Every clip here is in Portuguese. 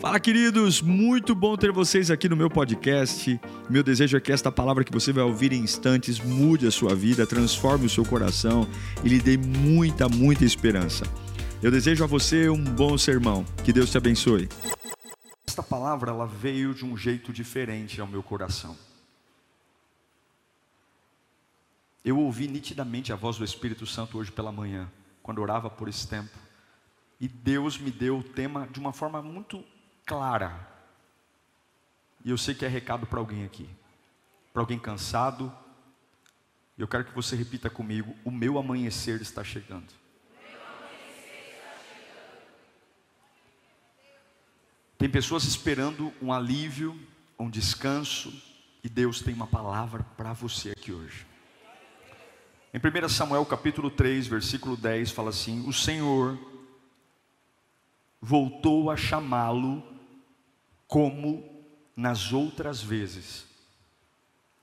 Fala, queridos! Muito bom ter vocês aqui no meu podcast. Meu desejo é que esta palavra que você vai ouvir em instantes mude a sua vida, transforme o seu coração e lhe dê muita, muita esperança. Eu desejo a você um bom sermão. Que Deus te abençoe. Esta palavra ela veio de um jeito diferente ao meu coração. Eu ouvi nitidamente a voz do Espírito Santo hoje pela manhã, quando orava por esse tempo. E Deus me deu o tema de uma forma muito clara. E eu sei que é recado para alguém aqui. Para alguém cansado. Eu quero que você repita comigo: O meu amanhecer está chegando. Tem pessoas esperando um alívio, um descanso, e Deus tem uma palavra para você aqui hoje. Em 1 Samuel capítulo 3, versículo 10, fala assim: O Senhor voltou a chamá-lo como nas outras vezes.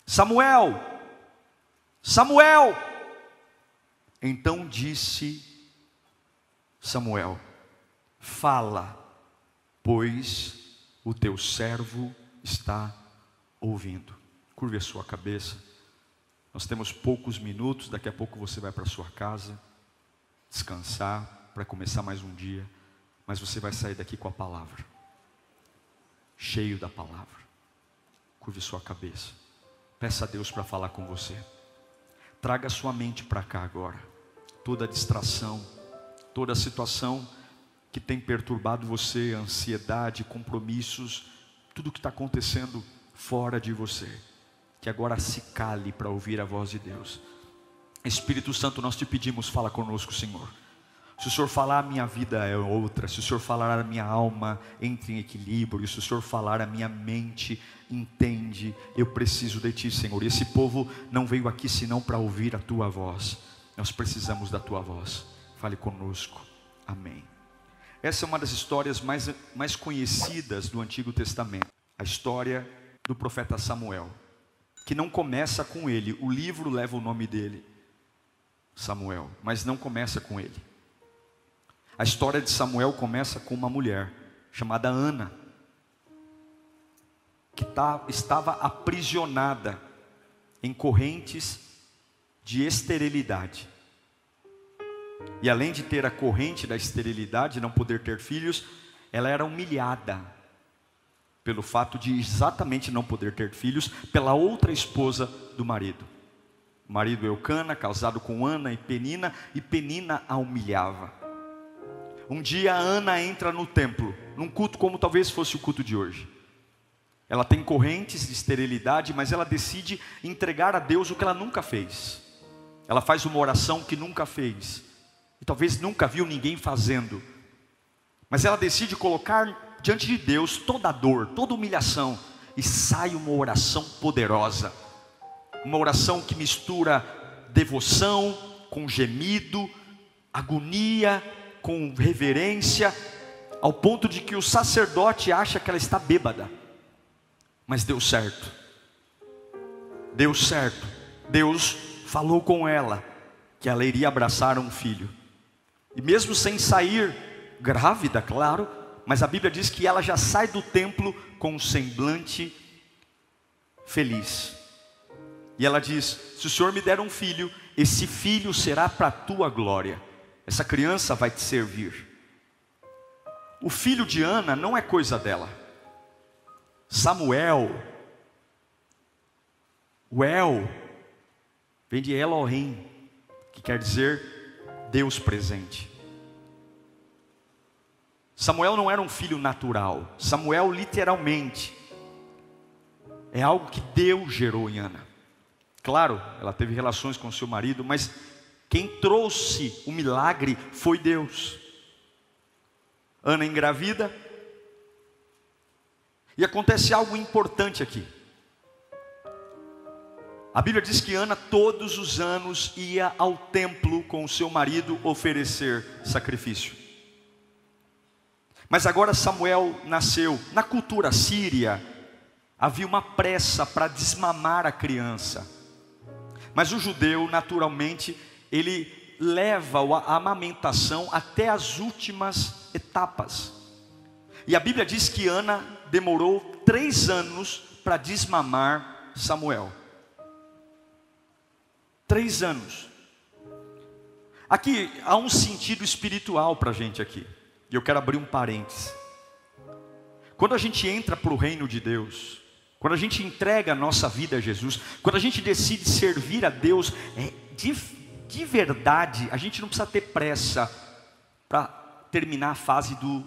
Samuel, Samuel. Então disse Samuel: Fala, pois o teu servo está ouvindo. Curve a sua cabeça. Nós temos poucos minutos, daqui a pouco você vai para sua casa descansar para começar mais um dia, mas você vai sair daqui com a palavra cheio da palavra. Curve sua cabeça. Peça a Deus para falar com você. Traga sua mente para cá agora. Toda distração, toda situação que tem perturbado você, ansiedade, compromissos, tudo que está acontecendo fora de você. Que agora se cale para ouvir a voz de Deus. Espírito Santo, nós te pedimos, fala conosco, Senhor. Se o Senhor falar, a minha vida é outra. Se o Senhor falar, a minha alma entra em equilíbrio. Se o Senhor falar, a minha mente entende. Eu preciso de Ti, Senhor. E esse povo não veio aqui senão para ouvir a Tua voz. Nós precisamos da Tua voz. Fale conosco. Amém. Essa é uma das histórias mais, mais conhecidas do Antigo Testamento. A história do profeta Samuel. Que não começa com ele. O livro leva o nome dele, Samuel. Mas não começa com ele. A história de Samuel começa com uma mulher chamada Ana, que tá, estava aprisionada em correntes de esterilidade. E além de ter a corrente da esterilidade, não poder ter filhos, ela era humilhada pelo fato de exatamente não poder ter filhos pela outra esposa do marido. O marido Eucana, casado com Ana e Penina, e Penina a humilhava. Um dia a Ana entra no templo, num culto como talvez fosse o culto de hoje. Ela tem correntes de esterilidade, mas ela decide entregar a Deus o que ela nunca fez. Ela faz uma oração que nunca fez, e talvez nunca viu ninguém fazendo. Mas ela decide colocar diante de Deus toda a dor, toda a humilhação, e sai uma oração poderosa. Uma oração que mistura devoção com gemido, agonia com reverência, ao ponto de que o sacerdote acha que ela está bêbada. Mas deu certo. Deu certo. Deus falou com ela que ela iria abraçar um filho. E mesmo sem sair grávida, claro, mas a Bíblia diz que ela já sai do templo com um semblante feliz. E ela diz: Se o Senhor me der um filho, esse filho será para a tua glória. Essa criança vai te servir. O filho de Ana não é coisa dela. Samuel, o El, vem de Elohim, que quer dizer Deus presente. Samuel não era um filho natural. Samuel, literalmente, é algo que Deus gerou em Ana. Claro, ela teve relações com seu marido, mas quem trouxe o milagre foi Deus. Ana engravida. E acontece algo importante aqui. A Bíblia diz que Ana todos os anos ia ao templo com o seu marido oferecer sacrifício. Mas agora Samuel nasceu. Na cultura síria, havia uma pressa para desmamar a criança. Mas o judeu, naturalmente, ele leva a amamentação até as últimas etapas. E a Bíblia diz que Ana demorou três anos para desmamar Samuel. Três anos. Aqui há um sentido espiritual para a gente aqui. E eu quero abrir um parênteses. Quando a gente entra para o reino de Deus, quando a gente entrega a nossa vida a Jesus, quando a gente decide servir a Deus, é, de, de verdade, a gente não precisa ter pressa para terminar a fase do,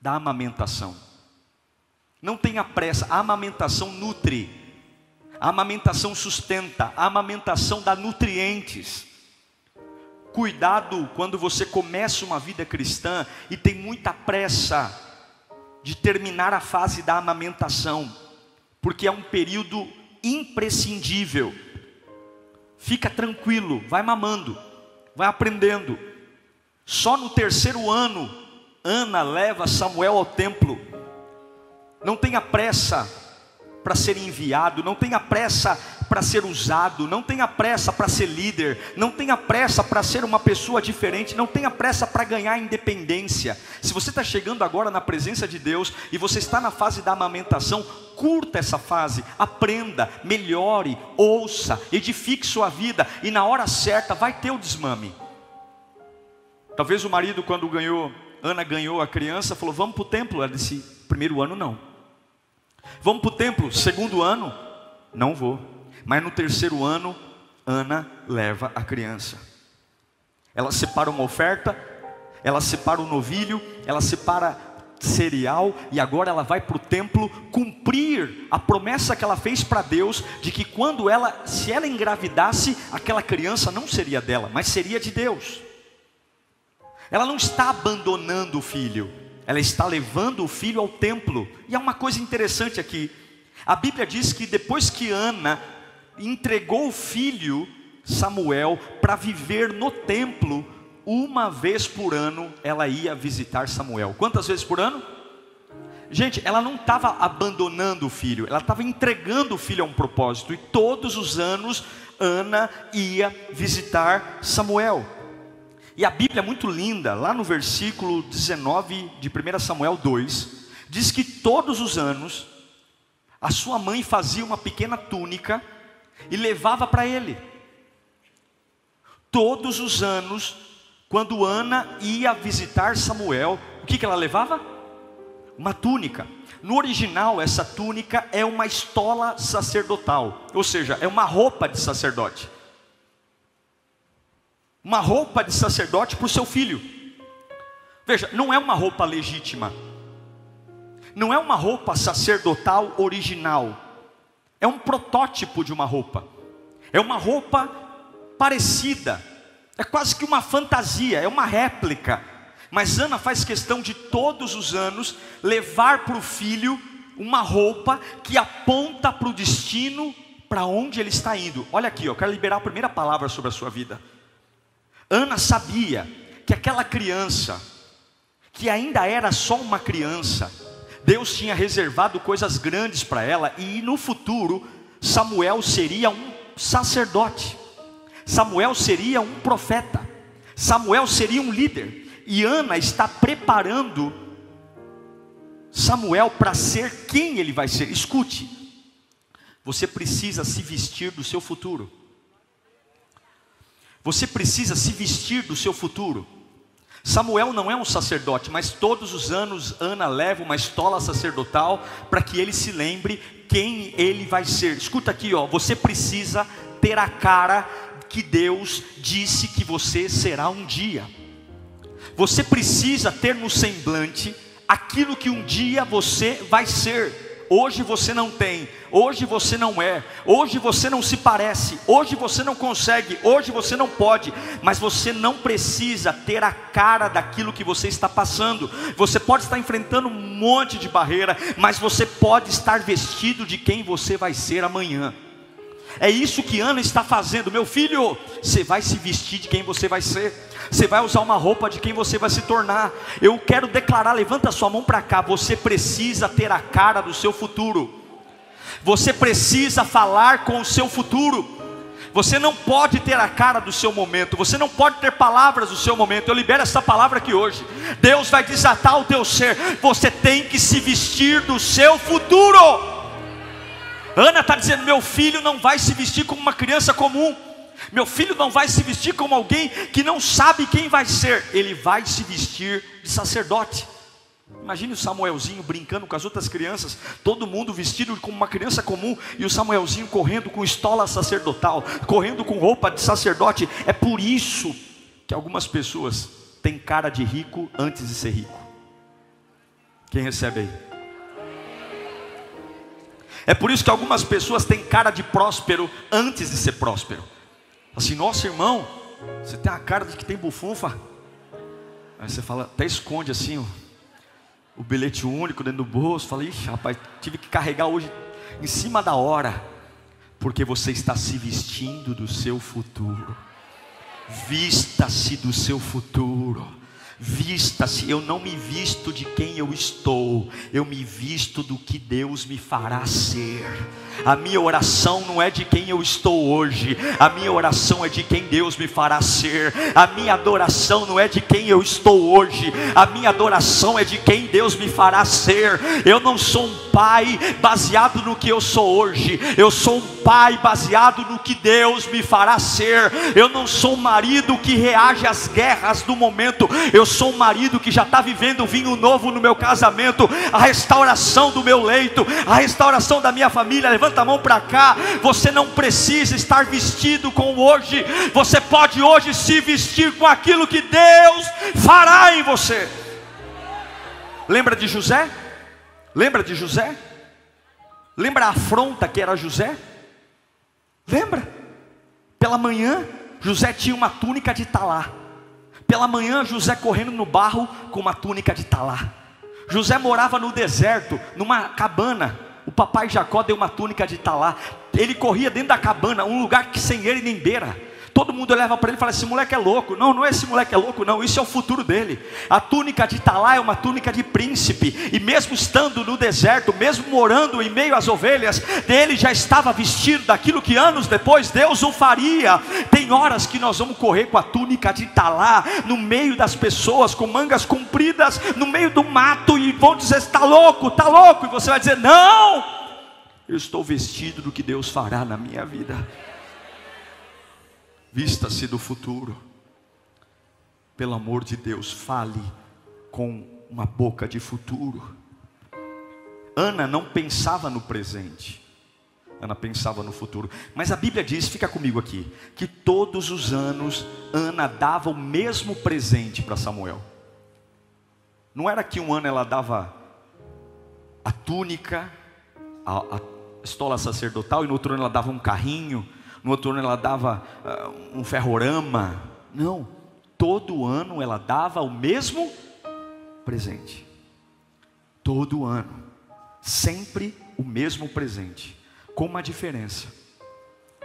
da amamentação. Não tenha pressa, a amamentação nutre, a amamentação sustenta, a amamentação dá nutrientes. Cuidado quando você começa uma vida cristã e tem muita pressa de terminar a fase da amamentação, porque é um período imprescindível. Fica tranquilo, vai mamando, vai aprendendo. Só no terceiro ano, Ana leva Samuel ao templo. Não tenha pressa para ser enviado, não tenha pressa para ser usado, não tenha pressa para ser líder, não tenha pressa para ser uma pessoa diferente, não tenha pressa para ganhar independência. Se você está chegando agora na presença de Deus e você está na fase da amamentação, curta essa fase, aprenda, melhore, ouça, edifique sua vida e na hora certa vai ter o desmame. Talvez o marido, quando ganhou, Ana ganhou a criança, falou: Vamos para o templo. Ela disse: Primeiro ano não. Vamos para o templo, segundo ano? Não vou. Mas no terceiro ano, Ana leva a criança. Ela separa uma oferta, ela separa o novilho, ela separa cereal e agora ela vai para o templo cumprir a promessa que ela fez para Deus de que quando ela, se ela engravidasse, aquela criança não seria dela, mas seria de Deus. Ela não está abandonando o filho, ela está levando o filho ao templo. E há uma coisa interessante aqui. A Bíblia diz que depois que Ana entregou o filho Samuel para viver no templo, uma vez por ano ela ia visitar Samuel. Quantas vezes por ano? Gente, ela não estava abandonando o filho, ela estava entregando o filho a um propósito, e todos os anos Ana ia visitar Samuel. E a Bíblia é muito linda, lá no versículo 19 de 1 Samuel 2, diz que todos os anos a sua mãe fazia uma pequena túnica e levava para ele. Todos os anos, quando Ana ia visitar Samuel, o que, que ela levava? Uma túnica. No original, essa túnica é uma estola sacerdotal, ou seja, é uma roupa de sacerdote uma roupa de sacerdote para o seu filho. Veja, não é uma roupa legítima, não é uma roupa sacerdotal original, é um protótipo de uma roupa, é uma roupa parecida, é quase que uma fantasia, é uma réplica. Mas Ana faz questão de todos os anos levar para o filho uma roupa que aponta para o destino, para onde ele está indo. Olha aqui, eu quero liberar a primeira palavra sobre a sua vida. Ana sabia que aquela criança, que ainda era só uma criança, Deus tinha reservado coisas grandes para ela e no futuro Samuel seria um sacerdote. Samuel seria um profeta. Samuel seria um líder. E Ana está preparando Samuel para ser quem ele vai ser. Escute. Você precisa se vestir do seu futuro. Você precisa se vestir do seu futuro. Samuel não é um sacerdote, mas todos os anos Ana leva uma estola sacerdotal para que ele se lembre quem ele vai ser. Escuta aqui, ó, você precisa ter a cara que Deus disse que você será um dia. Você precisa ter no semblante aquilo que um dia você vai ser. Hoje você não tem, hoje você não é, hoje você não se parece, hoje você não consegue, hoje você não pode, mas você não precisa ter a cara daquilo que você está passando. Você pode estar enfrentando um monte de barreira, mas você pode estar vestido de quem você vai ser amanhã. É isso que Ana está fazendo, meu filho. Você vai se vestir de quem você vai ser. Você vai usar uma roupa de quem você vai se tornar. Eu quero declarar, levanta sua mão para cá. Você precisa ter a cara do seu futuro. Você precisa falar com o seu futuro. Você não pode ter a cara do seu momento, você não pode ter palavras do seu momento. Eu libero essa palavra aqui hoje. Deus vai desatar o teu ser. Você tem que se vestir do seu futuro. Ana está dizendo: meu filho não vai se vestir como uma criança comum. Meu filho não vai se vestir como alguém que não sabe quem vai ser. Ele vai se vestir de sacerdote. Imagine o Samuelzinho brincando com as outras crianças, todo mundo vestido como uma criança comum, e o Samuelzinho correndo com estola sacerdotal, correndo com roupa de sacerdote. É por isso que algumas pessoas têm cara de rico antes de ser rico. Quem recebe aí? É por isso que algumas pessoas têm cara de próspero antes de ser próspero. Assim, nossa irmão, você tem a cara de que tem bufunfa. Aí você fala, até esconde assim, ó o bilhete único dentro do bolso. Falei, ixi, rapaz, tive que carregar hoje em cima da hora, porque você está se vestindo do seu futuro. Vista-se do seu futuro. Vista-se, eu não me visto de quem eu estou, eu me visto do que Deus me fará ser. A minha oração não é de quem eu estou hoje, a minha oração é de quem Deus me fará ser. A minha adoração não é de quem eu estou hoje, a minha adoração é de quem Deus me fará ser. Eu não sou um pai baseado no que eu sou hoje, eu sou um pai baseado no que Deus me fará ser. Eu não sou um marido que reage às guerras do momento, eu sou um marido que já está vivendo vinho novo no meu casamento, a restauração do meu leito, a restauração da minha família. Levanta a mão para cá. Você não precisa estar vestido com hoje, você pode hoje se vestir com aquilo que Deus fará em você. Lembra de José? Lembra de José? Lembra a afronta que era José? Lembra? Pela manhã, José tinha uma túnica de talá. Pela manhã, José correndo no barro com uma túnica de talá. José morava no deserto, numa cabana. O papai Jacó deu uma túnica de talá. Ele corria dentro da cabana, um lugar que sem ele nem beira. Todo mundo olhava para ele e falava: Esse moleque é louco. Não, não é esse moleque é louco, não. Isso é o futuro dele. A túnica de Talá é uma túnica de príncipe. E mesmo estando no deserto, mesmo morando em meio às ovelhas, dele já estava vestido daquilo que anos depois Deus o faria. Tem horas que nós vamos correr com a túnica de Talá no meio das pessoas, com mangas compridas, no meio do mato, e vão dizer: Está louco, está louco. E você vai dizer: Não, eu estou vestido do que Deus fará na minha vida. Vista-se do futuro. Pelo amor de Deus, fale com uma boca de futuro. Ana não pensava no presente. Ana pensava no futuro. Mas a Bíblia diz, fica comigo aqui, que todos os anos Ana dava o mesmo presente para Samuel. Não era que um ano ela dava a túnica, a, a estola sacerdotal, e no outro ano ela dava um carrinho, no outro ano ela dava uh, um ferrorama. Não, todo ano ela dava o mesmo presente. Todo ano, sempre o mesmo presente, com uma diferença.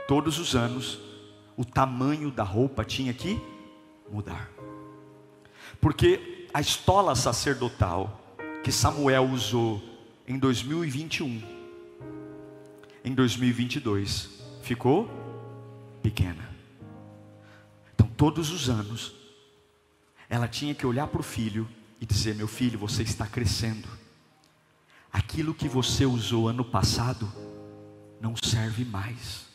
Todos os anos, o tamanho da roupa tinha que mudar. Porque a estola sacerdotal que Samuel usou em 2021, em 2022, ficou pequena. Então, todos os anos, ela tinha que olhar para o filho e dizer: Meu filho, você está crescendo. Aquilo que você usou ano passado não serve mais.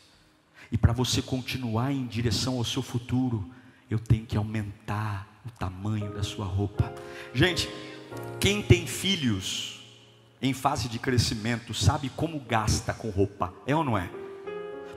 E para você continuar em direção ao seu futuro, eu tenho que aumentar o tamanho da sua roupa. Gente, quem tem filhos em fase de crescimento sabe como gasta com roupa, é ou não é?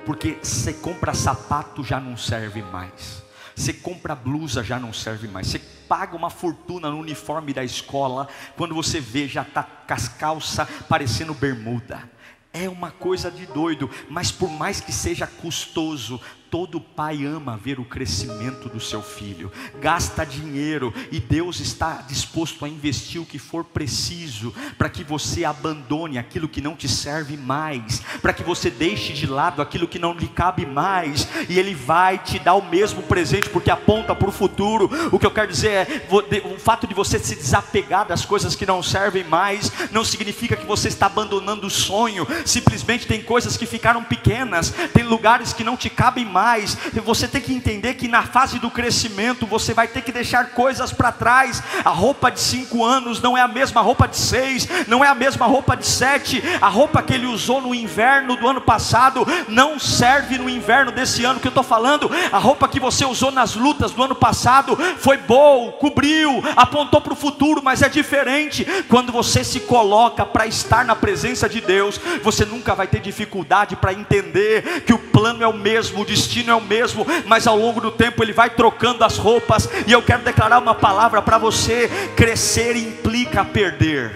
Porque você compra sapato já não serve mais. Você compra blusa já não serve mais. Você paga uma fortuna no uniforme da escola, quando você vê já está com as calças parecendo bermuda. É uma coisa de doido, mas por mais que seja custoso, Todo pai ama ver o crescimento do seu filho, gasta dinheiro e Deus está disposto a investir o que for preciso para que você abandone aquilo que não te serve mais, para que você deixe de lado aquilo que não lhe cabe mais, e Ele vai te dar o mesmo presente porque aponta para o futuro. O que eu quero dizer é: o fato de você se desapegar das coisas que não servem mais, não significa que você está abandonando o sonho, simplesmente tem coisas que ficaram pequenas, tem lugares que não te cabem mais mais. Você tem que entender que na fase do crescimento você vai ter que deixar coisas para trás. A roupa de cinco anos não é a mesma roupa de seis, não é a mesma roupa de sete. A roupa que ele usou no inverno do ano passado não serve no inverno desse ano que eu estou falando. A roupa que você usou nas lutas do ano passado foi boa, cobriu, apontou para o futuro, mas é diferente. Quando você se coloca para estar na presença de Deus, você nunca vai ter dificuldade para entender que o plano é o mesmo, o destino é o mesmo, mas ao longo do tempo ele vai trocando as roupas. E eu quero declarar uma palavra para você: crescer implica perder.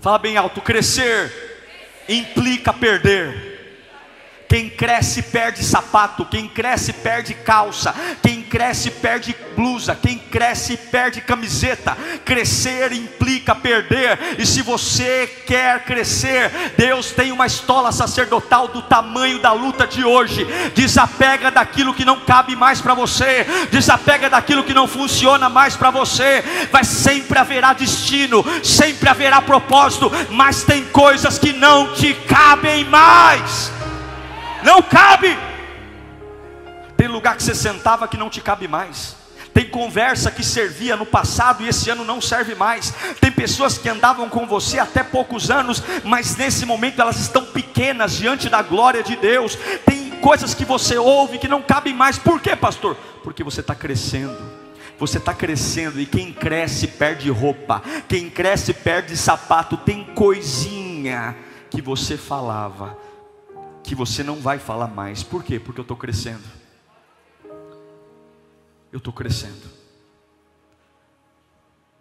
Fala bem alto: crescer implica perder. Quem cresce perde sapato, quem cresce perde calça, quem cresce perde blusa, quem cresce perde camiseta. Crescer implica perder, e se você quer crescer, Deus tem uma estola sacerdotal do tamanho da luta de hoje. Desapega daquilo que não cabe mais para você, desapega daquilo que não funciona mais para você. Vai sempre haverá destino, sempre haverá propósito, mas tem coisas que não te cabem mais não cabe. Tem lugar que você sentava que não te cabe mais. Tem conversa que servia no passado e esse ano não serve mais. Tem pessoas que andavam com você até poucos anos, mas nesse momento elas estão pequenas diante da glória de Deus. Tem coisas que você ouve que não cabem mais. Por quê, pastor? Porque você está crescendo. Você está crescendo e quem cresce perde roupa, quem cresce perde sapato. Tem coisinha que você falava que você não vai falar mais. Por quê? Porque eu estou crescendo. Eu estou crescendo.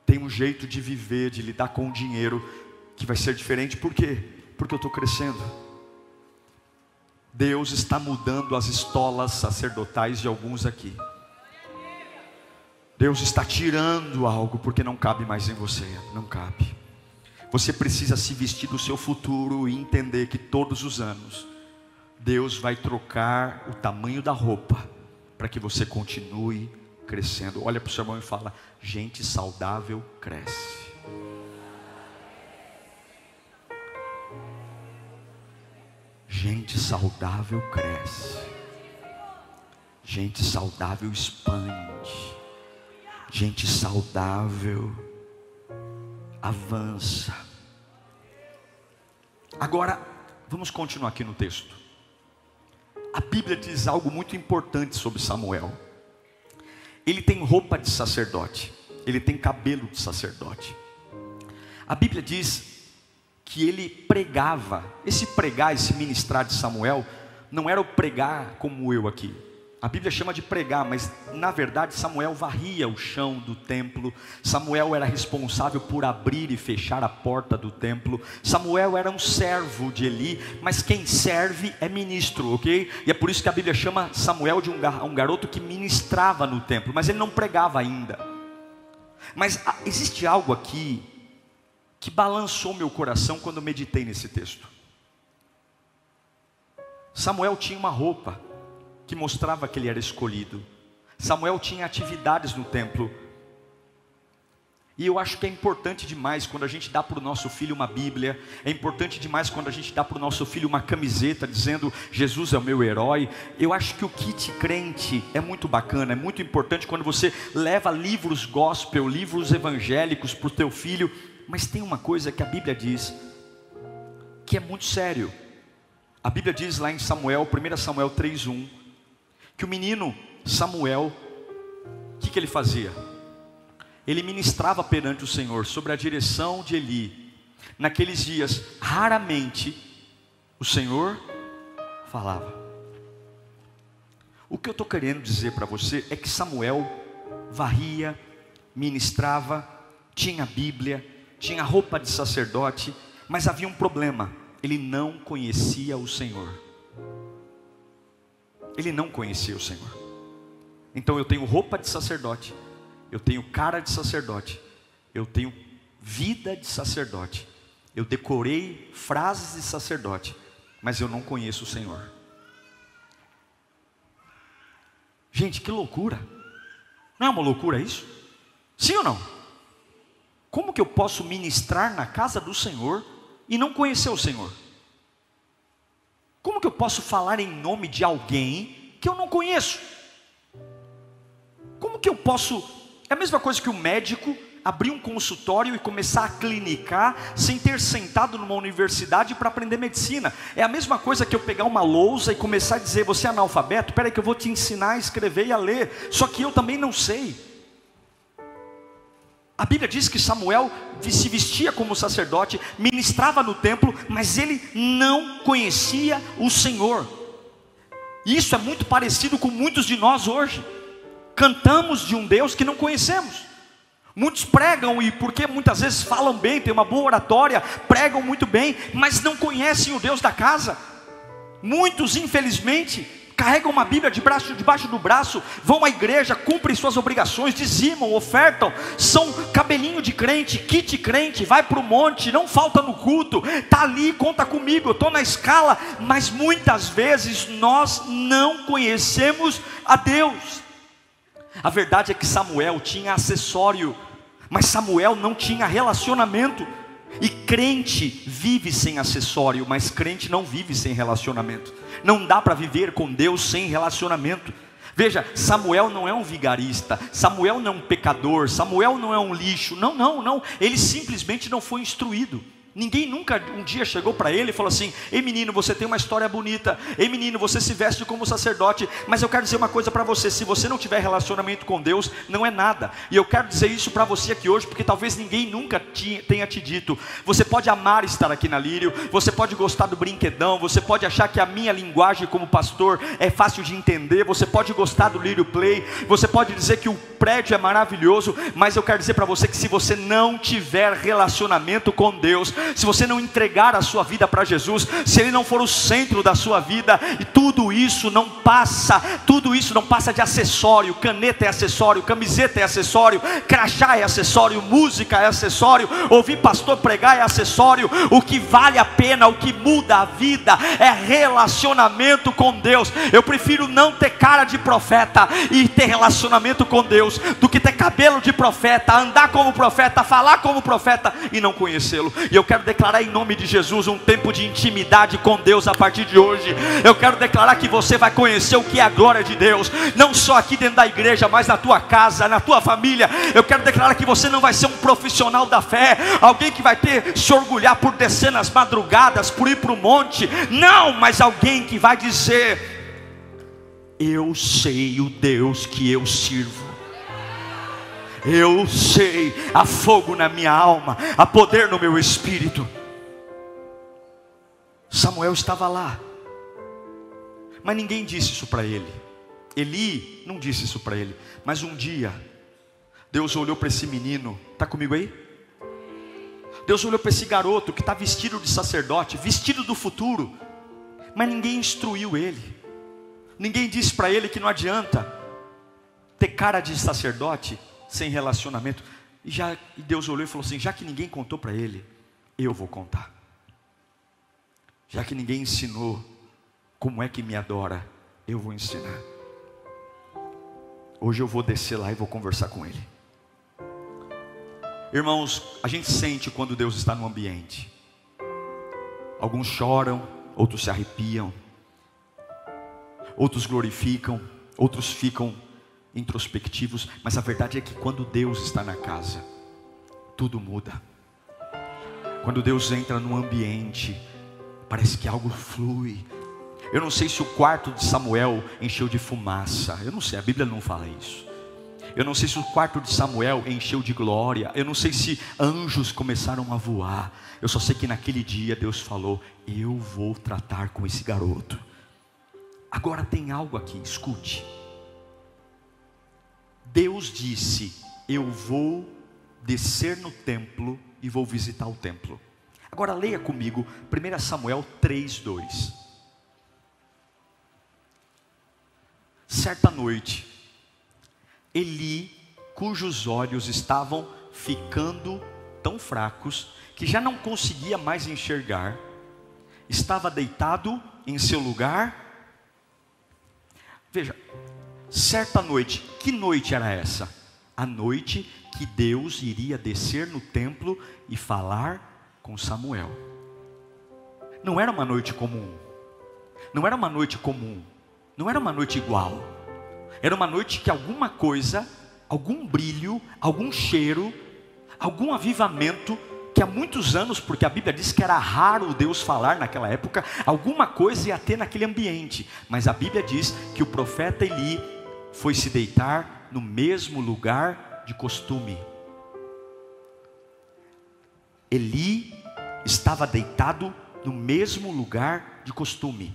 Tem um jeito de viver, de lidar com o dinheiro que vai ser diferente. Por quê? Porque eu estou crescendo. Deus está mudando as estolas sacerdotais de alguns aqui. Deus está tirando algo porque não cabe mais em você, não cabe. Você precisa se vestir do seu futuro e entender que todos os anos Deus vai trocar o tamanho da roupa para que você continue crescendo. Olha para o seu irmão e fala: gente saudável cresce. Gente saudável cresce. Gente saudável expande. Gente saudável avança. Agora, vamos continuar aqui no texto a Bíblia diz algo muito importante sobre Samuel. Ele tem roupa de sacerdote, ele tem cabelo de sacerdote. A Bíblia diz que ele pregava, esse pregar, esse ministrar de Samuel, não era o pregar como eu aqui, a Bíblia chama de pregar, mas na verdade Samuel varria o chão do templo. Samuel era responsável por abrir e fechar a porta do templo. Samuel era um servo de Eli, mas quem serve é ministro, ok? E é por isso que a Bíblia chama Samuel de um, um garoto que ministrava no templo, mas ele não pregava ainda. Mas ah, existe algo aqui que balançou meu coração quando meditei nesse texto. Samuel tinha uma roupa que mostrava que ele era escolhido. Samuel tinha atividades no templo. E eu acho que é importante demais quando a gente dá para o nosso filho uma Bíblia, é importante demais quando a gente dá para o nosso filho uma camiseta dizendo Jesus é o meu herói. Eu acho que o kit crente é muito bacana, é muito importante quando você leva livros gospel, livros evangélicos para o teu filho. Mas tem uma coisa que a Bíblia diz que é muito sério. A Bíblia diz lá em Samuel, 1 Samuel 3,1 que o menino Samuel, o que, que ele fazia? Ele ministrava perante o Senhor sobre a direção de Eli. Naqueles dias, raramente o Senhor falava. O que eu estou querendo dizer para você é que Samuel varria, ministrava, tinha Bíblia, tinha roupa de sacerdote, mas havia um problema: ele não conhecia o Senhor. Ele não conhecia o Senhor. Então eu tenho roupa de sacerdote, eu tenho cara de sacerdote, eu tenho vida de sacerdote, eu decorei frases de sacerdote, mas eu não conheço o Senhor. Gente, que loucura! Não é uma loucura isso? Sim ou não? Como que eu posso ministrar na casa do Senhor e não conhecer o Senhor? Como que eu posso falar em nome de alguém que eu não conheço? Como que eu posso. É a mesma coisa que o médico abrir um consultório e começar a clinicar sem ter sentado numa universidade para aprender medicina. É a mesma coisa que eu pegar uma lousa e começar a dizer: Você é analfabeto? Espera que eu vou te ensinar a escrever e a ler. Só que eu também não sei. A Bíblia diz que Samuel se vestia como sacerdote, ministrava no templo, mas ele não conhecia o Senhor. Isso é muito parecido com muitos de nós hoje. Cantamos de um Deus que não conhecemos. Muitos pregam e porque muitas vezes falam bem, tem uma boa oratória, pregam muito bem, mas não conhecem o Deus da casa. Muitos, infelizmente, carregam uma Bíblia de braço, debaixo do braço, vão à igreja, cumprem suas obrigações, dizimam, ofertam, são cabelinho de crente, kit crente, vai para o monte, não falta no culto, está ali, conta comigo, eu estou na escala, mas muitas vezes nós não conhecemos a Deus. A verdade é que Samuel tinha acessório, mas Samuel não tinha relacionamento. E crente vive sem acessório, mas crente não vive sem relacionamento. Não dá para viver com Deus sem relacionamento. Veja, Samuel não é um vigarista, Samuel não é um pecador, Samuel não é um lixo. Não, não, não. Ele simplesmente não foi instruído. Ninguém nunca um dia chegou para ele e falou assim: Ei menino, você tem uma história bonita. Ei menino, você se veste como sacerdote. Mas eu quero dizer uma coisa para você: se você não tiver relacionamento com Deus, não é nada. E eu quero dizer isso para você aqui hoje, porque talvez ninguém nunca tenha te dito. Você pode amar estar aqui na Lírio, você pode gostar do brinquedão, você pode achar que a minha linguagem como pastor é fácil de entender, você pode gostar do Lírio Play, você pode dizer que o prédio é maravilhoso, mas eu quero dizer para você que se você não tiver relacionamento com Deus, se você não entregar a sua vida para Jesus, se Ele não for o centro da sua vida, e tudo isso não passa, tudo isso não passa de acessório, caneta é acessório, camiseta é acessório, crachá é acessório, música é acessório, ouvir pastor pregar é acessório, o que vale a pena, o que muda a vida é relacionamento com Deus. Eu prefiro não ter cara de profeta e ter relacionamento com Deus, do que ter cabelo de profeta, andar como profeta, falar como profeta e não conhecê-lo. E eu quero declarar em nome de Jesus um tempo de intimidade com Deus a partir de hoje. Eu quero declarar que você vai conhecer o que é a glória de Deus, não só aqui dentro da igreja, mas na tua casa, na tua família. Eu quero declarar que você não vai ser um profissional da fé, alguém que vai ter se orgulhar por descer nas madrugadas, por ir para o monte. Não, mas alguém que vai dizer: Eu sei o Deus que eu sirvo. Eu sei, há fogo na minha alma, há poder no meu espírito. Samuel estava lá, mas ninguém disse isso para ele. Eli não disse isso para ele, mas um dia, Deus olhou para esse menino, está comigo aí? Deus olhou para esse garoto que está vestido de sacerdote, vestido do futuro, mas ninguém instruiu ele, ninguém disse para ele que não adianta ter cara de sacerdote sem relacionamento. E, já, e Deus olhou e falou assim: já que ninguém contou para ele, eu vou contar. Já que ninguém ensinou como é que me adora, eu vou ensinar. Hoje eu vou descer lá e vou conversar com ele. Irmãos, a gente sente quando Deus está no ambiente. Alguns choram, outros se arrepiam, outros glorificam, outros ficam introspectivos, mas a verdade é que quando Deus está na casa, tudo muda. Quando Deus entra no ambiente, parece que algo flui. Eu não sei se o quarto de Samuel encheu de fumaça, eu não sei, a Bíblia não fala isso. Eu não sei se o quarto de Samuel encheu de glória. Eu não sei se anjos começaram a voar. Eu só sei que naquele dia Deus falou: Eu vou tratar com esse garoto. Agora tem algo aqui, escute. Deus disse: Eu vou descer no templo e vou visitar o templo. Agora leia comigo 1 Samuel 3:2. Certa noite, Eli, cujos olhos estavam ficando tão fracos que já não conseguia mais enxergar, estava deitado em seu lugar. Veja, certa noite, que noite era essa? A noite que Deus iria descer no templo e falar com Samuel. Não era uma noite comum. Não era uma noite comum, não era uma noite igual. Era uma noite que alguma coisa, algum brilho, algum cheiro, algum avivamento que há muitos anos, porque a Bíblia diz que era raro Deus falar naquela época, alguma coisa ia ter naquele ambiente, mas a Bíblia diz que o profeta Eli foi se deitar no mesmo lugar de costume. Eli estava deitado no mesmo lugar de costume,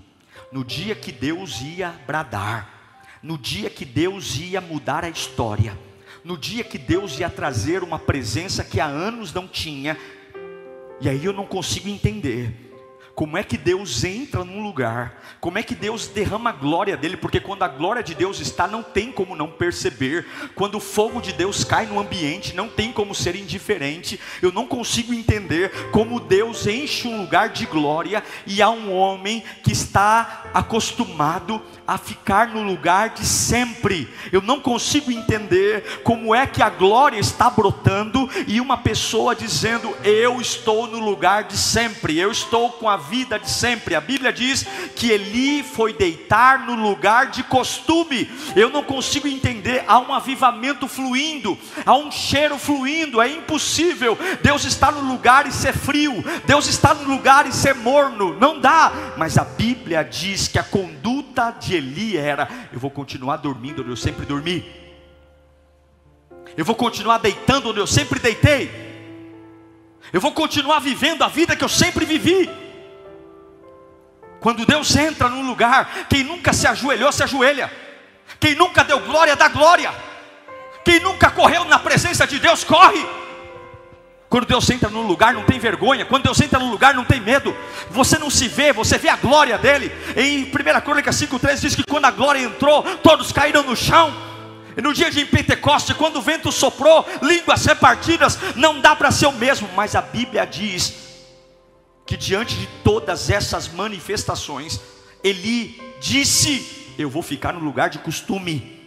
no dia que Deus ia bradar, no dia que Deus ia mudar a história no dia que Deus ia trazer uma presença que há anos não tinha, e aí eu não consigo entender. Como é que Deus entra num lugar? Como é que Deus derrama a glória dele? Porque quando a glória de Deus está, não tem como não perceber. Quando o fogo de Deus cai no ambiente, não tem como ser indiferente. Eu não consigo entender como Deus enche um lugar de glória e há um homem que está acostumado a ficar no lugar de sempre. Eu não consigo entender como é que a glória está brotando e uma pessoa dizendo: Eu estou no lugar de sempre, eu estou com a vida de sempre. A Bíblia diz que Eli foi deitar no lugar de costume. Eu não consigo entender. Há um avivamento fluindo, há um cheiro fluindo. É impossível Deus estar no lugar e ser frio, Deus está no lugar e ser morno. Não dá. Mas a Bíblia diz que a conduta de Eli era: eu vou continuar dormindo onde eu sempre dormi. Eu vou continuar deitando onde eu sempre deitei. Eu vou continuar vivendo a vida que eu sempre vivi. Quando Deus entra num lugar, quem nunca se ajoelhou, se ajoelha. Quem nunca deu glória, dá glória. Quem nunca correu na presença de Deus, corre. Quando Deus entra num lugar, não tem vergonha. Quando Deus entra num lugar, não tem medo. Você não se vê, você vê a glória dele. Em 1 Crônica 5,3 diz que quando a glória entrou, todos caíram no chão. E no dia de Pentecoste, quando o vento soprou, línguas repartidas, não dá para ser o mesmo. Mas a Bíblia diz que diante de todas essas manifestações, Eli disse: Eu vou ficar no lugar de costume.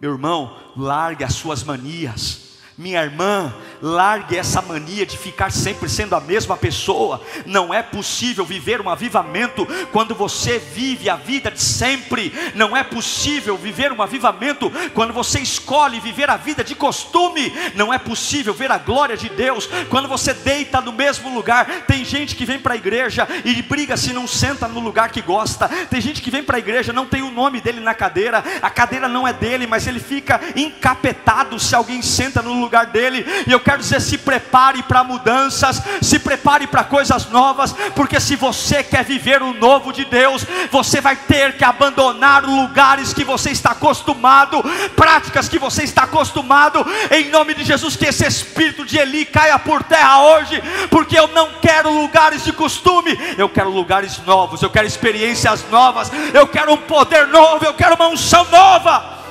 Meu irmão, largue as suas manias minha irmã, largue essa mania de ficar sempre sendo a mesma pessoa. Não é possível viver um avivamento quando você vive a vida de sempre. Não é possível viver um avivamento quando você escolhe viver a vida de costume. Não é possível ver a glória de Deus quando você deita no mesmo lugar. Tem gente que vem para a igreja e briga se não senta no lugar que gosta. Tem gente que vem para a igreja não tem o nome dele na cadeira. A cadeira não é dele, mas ele fica encapetado se alguém senta no lugar dele. E eu quero dizer: se prepare para mudanças, se prepare para coisas novas, porque se você quer viver o novo de Deus, você vai ter que abandonar lugares que você está acostumado, práticas que você está acostumado, em nome de Jesus, que esse espírito de Eli caia por terra hoje, porque eu não quero lugares de costume, eu quero lugares novos, eu quero experiências novas, eu quero um poder novo, eu quero uma unção nova.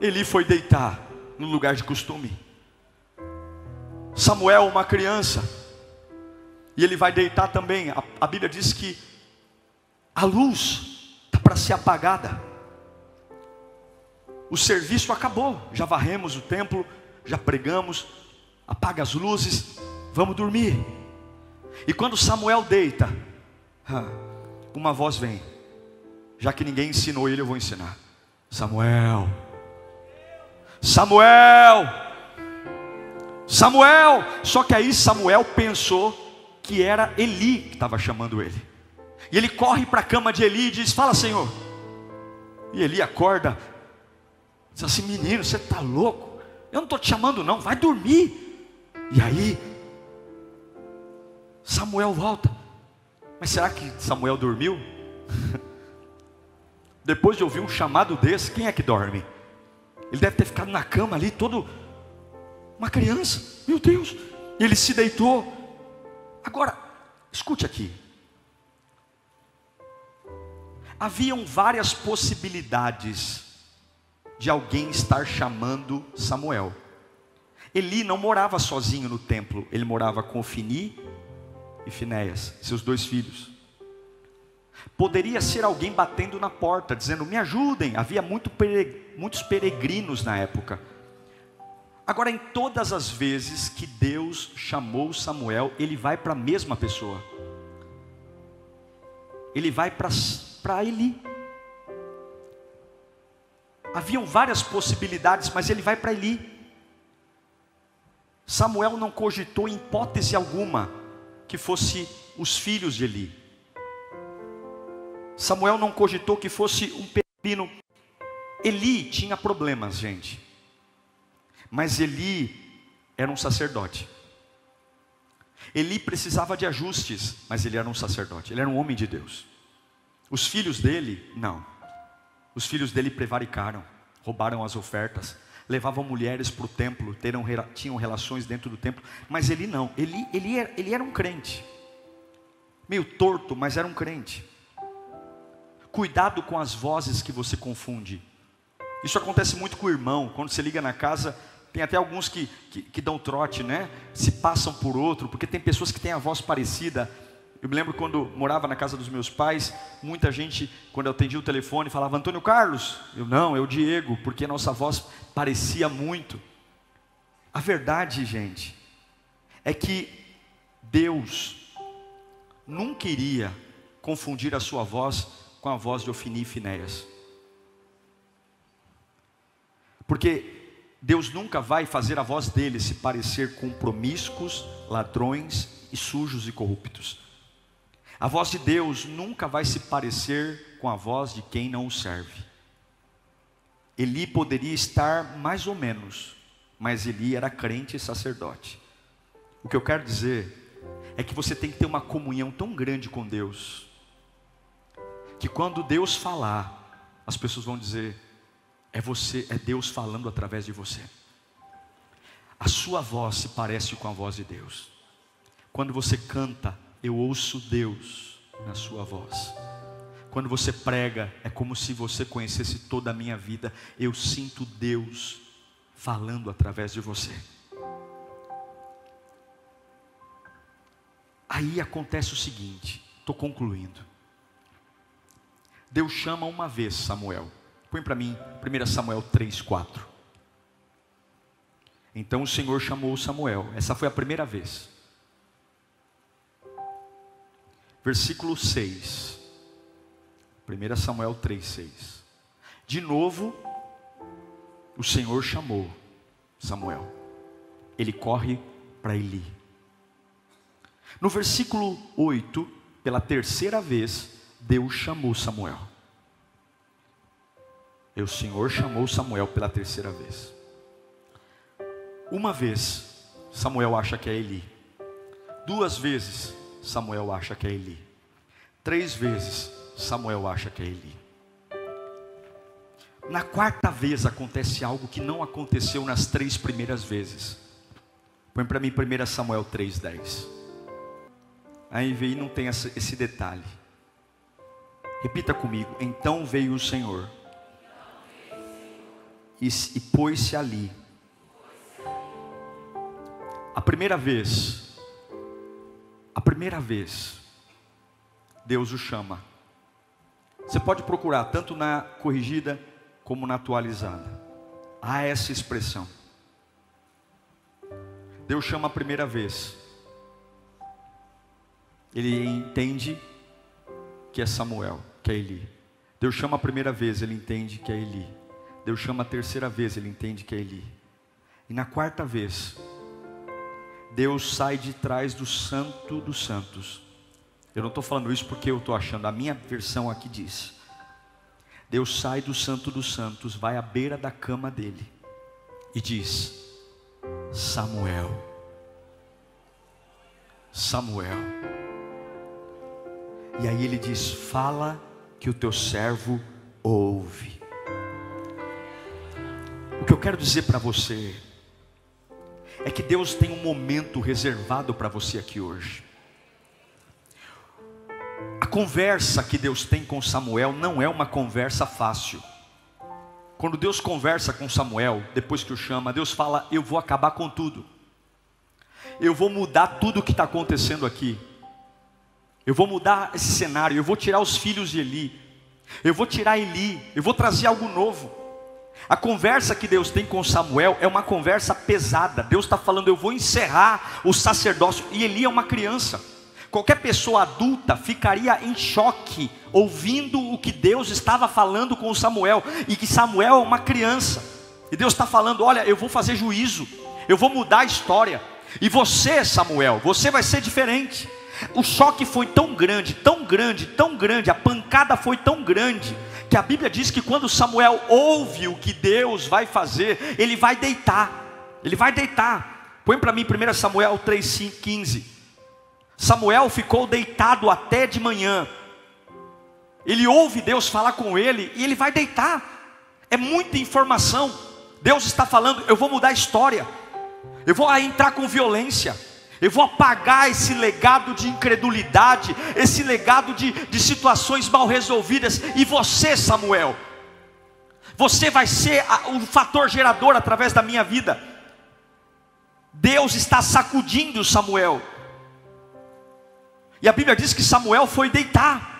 Eli foi deitar no lugar de costume. Samuel, uma criança, e ele vai deitar também. A, a Bíblia diz que a luz está para ser apagada. O serviço acabou, já varremos o templo, já pregamos, apaga as luzes, vamos dormir. E quando Samuel deita, uma voz vem, já que ninguém ensinou ele, eu vou ensinar. Samuel, Samuel, Samuel. Só que aí Samuel pensou que era Eli que estava chamando ele. E ele corre para a cama de Eli e diz: Fala, Senhor. E Eli acorda, diz assim: Menino, você está louco? Eu não estou te chamando, não, vai dormir. E aí, Samuel volta. Mas será que Samuel dormiu? Depois de ouvir um chamado desse, quem é que dorme? Ele deve ter ficado na cama ali, todo uma criança. Meu Deus! Ele se deitou. Agora, escute aqui. Haviam várias possibilidades de alguém estar chamando Samuel. Eli não morava sozinho no templo, ele morava com Fini e Finéias, seus dois filhos. Poderia ser alguém batendo na porta, dizendo: Me ajudem. Havia muito muitos peregrinos na época. Agora, em todas as vezes que Deus chamou Samuel, ele vai para a mesma pessoa. ele vai para Eli. Haviam várias possibilidades, mas ele vai para Eli. Samuel não cogitou em hipótese alguma que fosse os filhos de Eli. Samuel não cogitou que fosse um pepino. Eli tinha problemas, gente. Mas Eli era um sacerdote. Eli precisava de ajustes, mas ele era um sacerdote, ele era um homem de Deus. Os filhos dele, não. Os filhos dele prevaricaram, roubaram as ofertas, levavam mulheres para o templo, tinham relações dentro do templo, mas ele não, ele, ele, era, ele era um crente, meio torto, mas era um crente. Cuidado com as vozes que você confunde. Isso acontece muito com o irmão, quando você liga na casa, tem até alguns que, que, que, dão trote, né? Se passam por outro, porque tem pessoas que têm a voz parecida. Eu me lembro quando morava na casa dos meus pais, muita gente, quando eu atendia o telefone, falava Antônio Carlos. Eu não, é o Diego, porque a nossa voz parecia muito. A verdade, gente, é que Deus nunca iria confundir a sua voz com a voz de Ofini e Finéias. Porque Deus nunca vai fazer a voz dele se parecer com promíscuos, ladrões e sujos e corruptos. A voz de Deus nunca vai se parecer com a voz de quem não o serve. Eli poderia estar mais ou menos, mas Eli era crente e sacerdote. O que eu quero dizer é que você tem que ter uma comunhão tão grande com Deus, que quando Deus falar, as pessoas vão dizer: é você, é Deus falando através de você. A sua voz se parece com a voz de Deus. Quando você canta, eu ouço Deus na sua voz. Quando você prega, é como se você conhecesse toda a minha vida. Eu sinto Deus falando através de você. Aí acontece o seguinte, estou concluindo. Deus chama uma vez Samuel. Põe para mim 1 Samuel 3, 4. Então o Senhor chamou Samuel. Essa foi a primeira vez. Versículo 6. 1 Samuel 3, 6. De novo, o Senhor chamou Samuel. Ele corre para Eli. No versículo 8, pela terceira vez, Deus chamou Samuel. E o Senhor chamou Samuel pela terceira vez. Uma vez, Samuel acha que é Eli. Duas vezes, Samuel acha que é Eli. Três vezes, Samuel acha que é Eli. Na quarta vez acontece algo que não aconteceu nas três primeiras vezes. Põe para mim 1 Samuel 3,10. Aí vem não tem esse detalhe. Repita comigo. Então veio o Senhor e, e pôs-se ali. A primeira vez, a primeira vez, Deus o chama. Você pode procurar tanto na corrigida como na atualizada. Há essa expressão. Deus chama a primeira vez. Ele entende que é Samuel, que é Eli. Deus chama a primeira vez, ele entende que é Eli. Deus chama a terceira vez, ele entende que é Eli. E na quarta vez, Deus sai de trás do santo dos santos. Eu não estou falando isso porque eu estou achando, a minha versão aqui diz. Deus sai do santo dos santos, vai à beira da cama dele e diz: Samuel, Samuel. E aí ele diz: Fala que o teu servo ouve. Que eu quero dizer para você é que Deus tem um momento reservado para você aqui hoje. A conversa que Deus tem com Samuel não é uma conversa fácil. Quando Deus conversa com Samuel, depois que o chama, Deus fala: Eu vou acabar com tudo, eu vou mudar tudo o que está acontecendo aqui. Eu vou mudar esse cenário, eu vou tirar os filhos de Eli, eu vou tirar Eli, eu vou trazer algo novo. A conversa que Deus tem com Samuel é uma conversa pesada. Deus está falando, eu vou encerrar o sacerdócio. E Eli é uma criança. qualquer pessoa adulta ficaria em choque ouvindo o que Deus estava falando com Samuel, e que Samuel é uma criança, e Deus está falando: olha, eu vou fazer juízo, eu vou mudar a história, e você, Samuel, você vai ser diferente. O choque foi tão grande, tão grande, tão grande, a pancada foi tão grande, que a Bíblia diz que quando Samuel ouve o que Deus vai fazer, ele vai deitar, ele vai deitar. Põe para mim 1 Samuel 3,15. Samuel ficou deitado até de manhã. Ele ouve Deus falar com ele e ele vai deitar. É muita informação. Deus está falando, eu vou mudar a história. Eu vou entrar com violência. Eu vou apagar esse legado de incredulidade, esse legado de, de situações mal resolvidas. E você, Samuel, você vai ser o fator gerador através da minha vida. Deus está sacudindo Samuel. E a Bíblia diz que Samuel foi deitar.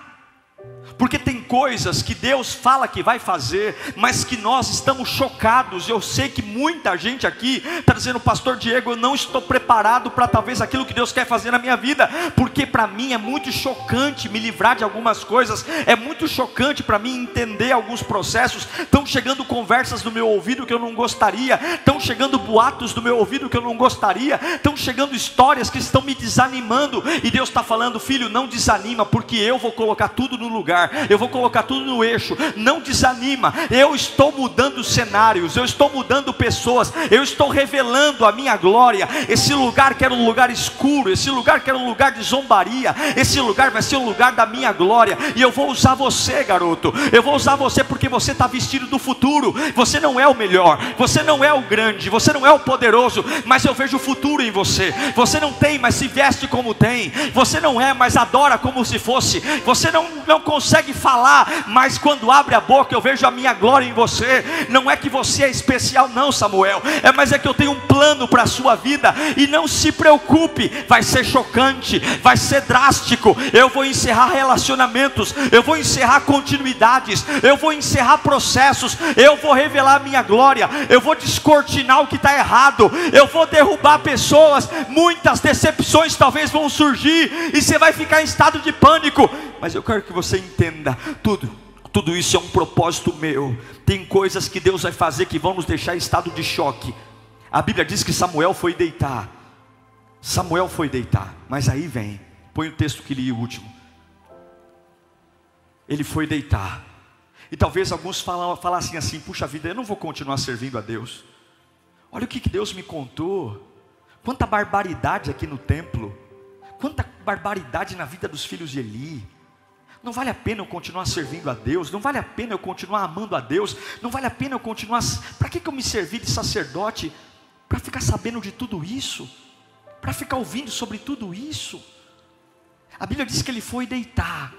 Porque tem coisas que Deus fala que vai fazer, mas que nós estamos chocados. Eu sei que muita gente aqui está dizendo, Pastor Diego, eu não estou preparado para talvez aquilo que Deus quer fazer na minha vida, porque para mim é muito chocante me livrar de algumas coisas, é muito chocante para mim entender alguns processos. Estão chegando conversas no meu ouvido que eu não gostaria, estão chegando boatos no meu ouvido que eu não gostaria, estão chegando histórias que estão me desanimando, e Deus está falando, filho, não desanima, porque eu vou colocar tudo no lugar, eu vou colocar tudo no eixo. Não desanima, eu estou mudando cenários, eu estou mudando pessoas, eu estou revelando a minha glória. Esse lugar que era um lugar escuro, esse lugar que era um lugar de zombaria, esse lugar vai ser um lugar da minha glória, e eu vou usar você, garoto. Eu vou usar você porque você está vestido do futuro. Você não é o melhor, você não é o grande, você não é o poderoso, mas eu vejo o futuro em você. Você não tem, mas se veste como tem. Você não é, mas adora como se fosse. Você não, não consegue consegue falar, mas quando abre a boca eu vejo a minha glória em você. Não é que você é especial, não, Samuel, é mas é que eu tenho um plano para a sua vida. E não se preocupe, vai ser chocante, vai ser drástico. Eu vou encerrar relacionamentos, eu vou encerrar continuidades, eu vou encerrar processos, eu vou revelar a minha glória, eu vou descortinar o que está errado, eu vou derrubar pessoas. Muitas decepções talvez vão surgir, e você vai ficar em estado de pânico mas eu quero que você entenda tudo. Tudo isso é um propósito meu. Tem coisas que Deus vai fazer que vão nos deixar em estado de choque. A Bíblia diz que Samuel foi deitar. Samuel foi deitar, mas aí vem, põe o texto que li o último. Ele foi deitar. E talvez alguns falassem assim: puxa vida, eu não vou continuar servindo a Deus. Olha o que, que Deus me contou. Quanta barbaridade aqui no templo. Quanta barbaridade na vida dos filhos de Eli. Não vale a pena eu continuar servindo a Deus, não vale a pena eu continuar amando a Deus, não vale a pena eu continuar. Para que, que eu me servi de sacerdote? Para ficar sabendo de tudo isso? Para ficar ouvindo sobre tudo isso? A Bíblia diz que ele foi deitar.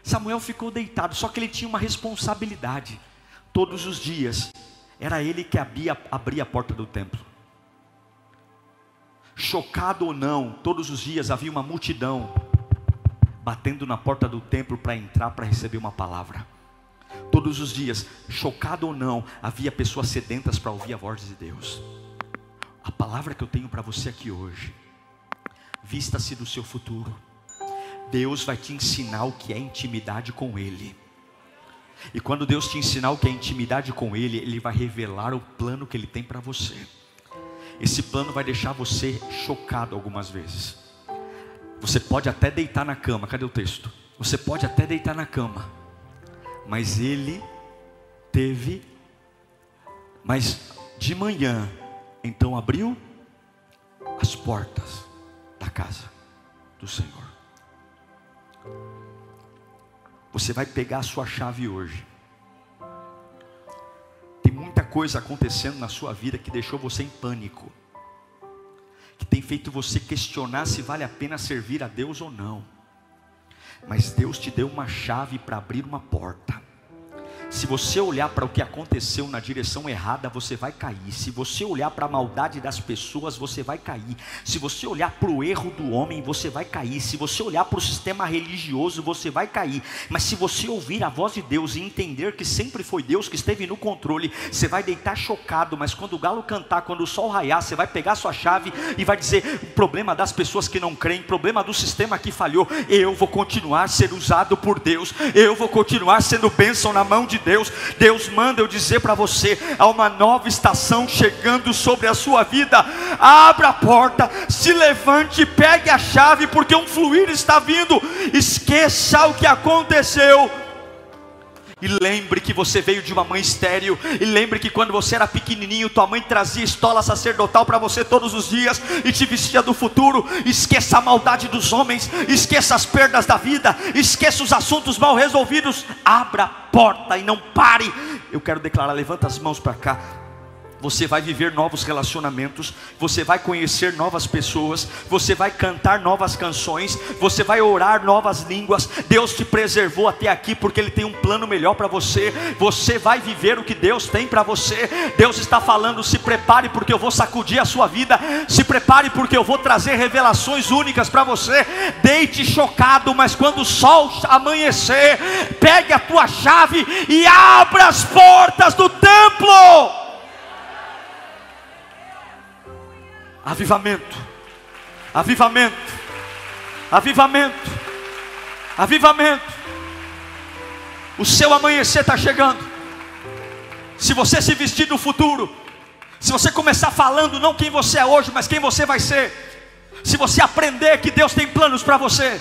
Samuel ficou deitado, só que ele tinha uma responsabilidade. Todos os dias, era ele que abria, abria a porta do templo. Chocado ou não, todos os dias havia uma multidão batendo na porta do templo para entrar para receber uma palavra. Todos os dias, chocado ou não, havia pessoas sedentas para ouvir a voz de Deus. A palavra que eu tenho para você aqui hoje, vista-se do seu futuro. Deus vai te ensinar o que é intimidade com Ele. E quando Deus te ensinar o que é intimidade com Ele, Ele vai revelar o plano que Ele tem para você. Esse plano vai deixar você chocado algumas vezes. Você pode até deitar na cama, cadê o texto? Você pode até deitar na cama, mas ele teve, mas de manhã, então abriu as portas da casa do Senhor. Você vai pegar a sua chave hoje. Tem muita coisa acontecendo na sua vida que deixou você em pânico que tem feito você questionar se vale a pena servir a Deus ou não. Mas Deus te deu uma chave para abrir uma porta. Se você olhar para o que aconteceu na direção errada, você vai cair. Se você olhar para a maldade das pessoas, você vai cair. Se você olhar para o erro do homem, você vai cair. Se você olhar para o sistema religioso, você vai cair. Mas se você ouvir a voz de Deus e entender que sempre foi Deus que esteve no controle, você vai deitar chocado. Mas quando o galo cantar, quando o sol raiar, você vai pegar sua chave e vai dizer: o problema das pessoas que não creem, problema do sistema que falhou, eu vou continuar ser usado por Deus, eu vou continuar sendo bênção na mão de Deus. Deus manda eu dizer para você: há uma nova estação chegando sobre a sua vida. Abra a porta, se levante, pegue a chave, porque um fluir está vindo. Esqueça o que aconteceu e lembre que você veio de uma mãe estéril. E lembre que quando você era pequenininho, tua mãe trazia estola sacerdotal para você todos os dias e te vestia do futuro. Esqueça a maldade dos homens, esqueça as perdas da vida, esqueça os assuntos mal resolvidos. Abra a porta e não pare. Eu quero declarar, levanta as mãos para cá você vai viver novos relacionamentos, você vai conhecer novas pessoas, você vai cantar novas canções, você vai orar novas línguas. Deus te preservou até aqui porque Ele tem um plano melhor para você. Você vai viver o que Deus tem para você. Deus está falando: se prepare porque eu vou sacudir a sua vida, se prepare porque eu vou trazer revelações únicas para você. Deite chocado, mas quando o sol amanhecer, pegue a tua chave e abra as portas do templo. Avivamento, avivamento, avivamento, avivamento. O seu amanhecer está chegando. Se você se vestir do futuro, se você começar falando não quem você é hoje, mas quem você vai ser, se você aprender que Deus tem planos para você,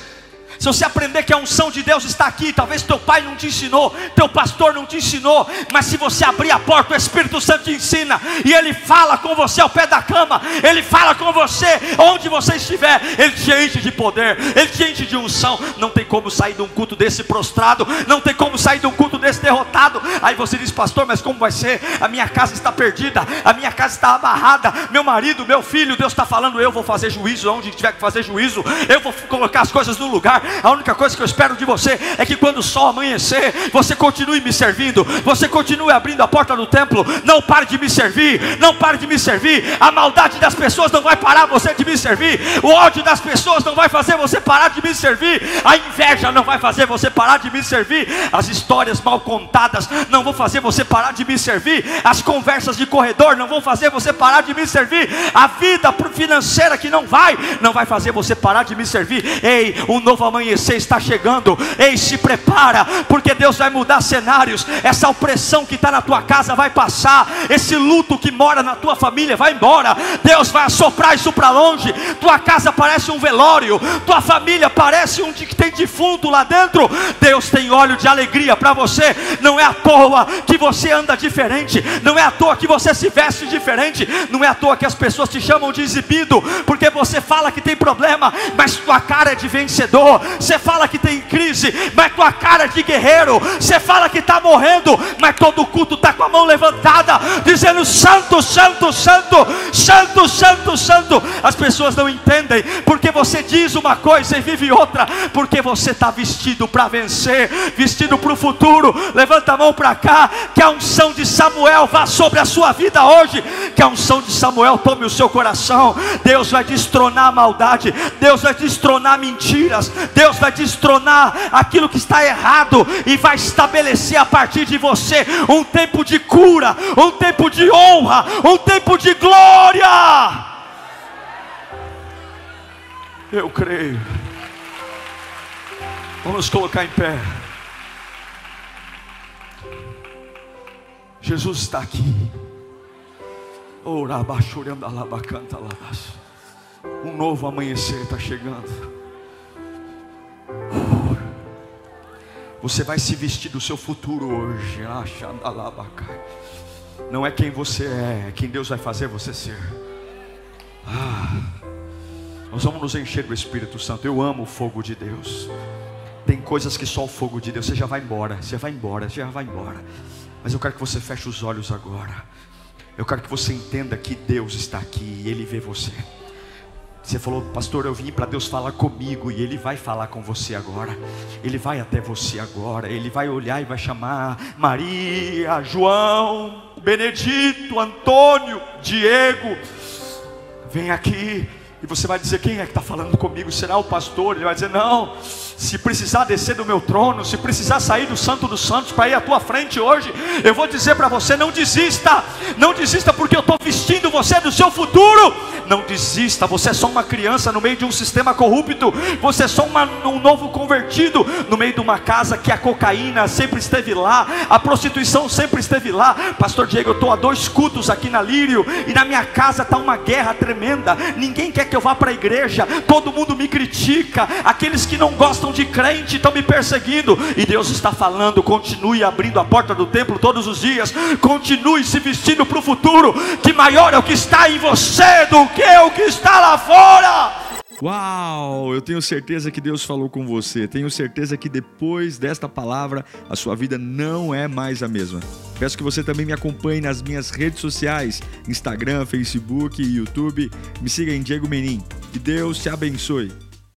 se você aprender que a unção de Deus está aqui, talvez teu pai não te ensinou, teu pastor não te ensinou, mas se você abrir a porta, o Espírito Santo te ensina, e ele fala com você ao pé da cama, ele fala com você onde você estiver, ele te enche de poder, ele te enche de unção. Não tem como sair de um culto desse prostrado, não tem como sair de um culto desse derrotado. Aí você diz, pastor, mas como vai ser? A minha casa está perdida, a minha casa está abarrada, meu marido, meu filho, Deus está falando, eu vou fazer juízo onde tiver que fazer juízo, eu vou colocar as coisas no lugar. A única coisa que eu espero de você é que quando o sol amanhecer, você continue me servindo, você continue abrindo a porta do templo. Não pare de me servir, não pare de me servir. A maldade das pessoas não vai parar você de me servir. O ódio das pessoas não vai fazer você parar de me servir. A inveja não vai fazer você parar de me servir. As histórias mal contadas não vão fazer você parar de me servir. As conversas de corredor não vão fazer você parar de me servir. A vida financeira que não vai, não vai fazer você parar de me servir. Ei, um novo amanhã amanhecer está chegando. Ei, se prepara, porque Deus vai mudar cenários. Essa opressão que está na tua casa vai passar. Esse luto que mora na tua família vai embora. Deus vai assoprar isso para longe. Tua casa parece um velório. Tua família parece um que tem defunto lá dentro. Deus tem óleo de alegria para você. Não é à toa que você anda diferente. Não é à toa que você se veste diferente. Não é à toa que as pessoas te chamam de exibido, porque você fala que tem problema, mas tua cara é de vencedor. Você fala que tem crise, mas tua cara é de guerreiro. Você fala que está morrendo, mas todo culto está com a mão levantada, dizendo: Santo, Santo, Santo, Santo, Santo, Santo. As pessoas não entendem, porque você diz uma coisa e vive outra, porque você está vestido para vencer, vestido para o futuro. Levanta a mão para cá, que a unção de Samuel vá sobre a sua vida hoje, que a unção de Samuel tome o seu coração. Deus vai destronar a maldade, Deus vai destronar mentiras, Deus vai destronar aquilo que está errado e vai estabelecer a partir de você um tempo de cura, um tempo de honra, um tempo de glória. Eu creio. Vamos colocar em pé. Jesus está aqui. Um novo amanhecer está chegando. Você vai se vestir do seu futuro hoje. Não é quem você é, é quem Deus vai fazer você ser. Ah, nós vamos nos encher do Espírito Santo. Eu amo o fogo de Deus. Tem coisas que só o fogo de Deus. Você já vai embora, você vai embora, você já vai embora. Mas eu quero que você feche os olhos agora. Eu quero que você entenda que Deus está aqui e Ele vê você. Você falou, pastor, eu vim para Deus falar comigo e Ele vai falar com você agora. Ele vai até você agora. Ele vai olhar e vai chamar Maria, João, Benedito, Antônio, Diego. Vem aqui. E você vai dizer: quem é que está falando comigo? Será o pastor? Ele vai dizer: não. Se precisar descer do meu trono, se precisar sair do Santo dos Santos para ir à tua frente hoje, eu vou dizer para você: não desista, não desista, porque eu estou vestindo você do seu futuro. Não desista, você é só uma criança no meio de um sistema corrupto, você é só uma, um novo convertido no meio de uma casa que a cocaína sempre esteve lá, a prostituição sempre esteve lá. Pastor Diego, eu estou a dois cultos aqui na Lírio e na minha casa está uma guerra tremenda. Ninguém quer que eu vá para a igreja, todo mundo me critica, aqueles que não gostam de crente estão me perseguindo, e Deus está falando: continue abrindo a porta do templo todos os dias, continue se vestindo para o futuro, que maior é o que está em você do que o que está lá fora. Uau! Eu tenho certeza que Deus falou com você. Tenho certeza que depois desta palavra a sua vida não é mais a mesma. Peço que você também me acompanhe nas minhas redes sociais: Instagram, Facebook YouTube. Me siga em Diego Menin. Que Deus te abençoe.